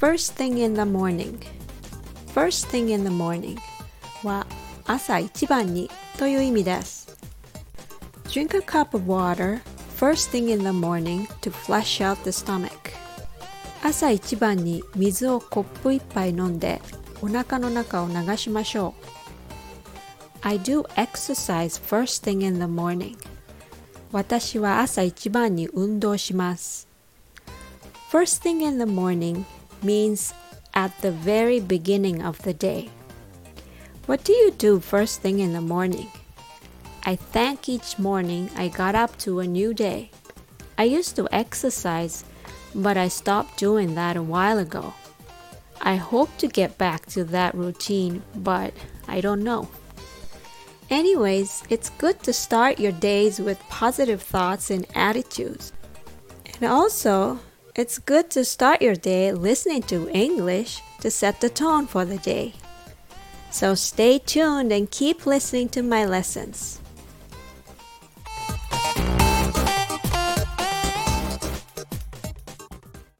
First thing in the morning First thing in the morning は朝一番にという意味です Drink a cup of water first thing in the morning to flush out the stomach 朝一番に水をコップ一杯飲んでお腹の中を流しましょう I do exercise first thing in the morning 私は朝一番に運動します First thing in the morning means at the very beginning of the day. What do you do first thing in the morning? I thank each morning I got up to a new day. I used to exercise, but I stopped doing that a while ago. I hope to get back to that routine, but I don't know. Anyways, it's good to start your days with positive thoughts and attitudes. And also, it's good to start your day listening to English to set the tone for the day. So stay tuned and keep listening to my lessons.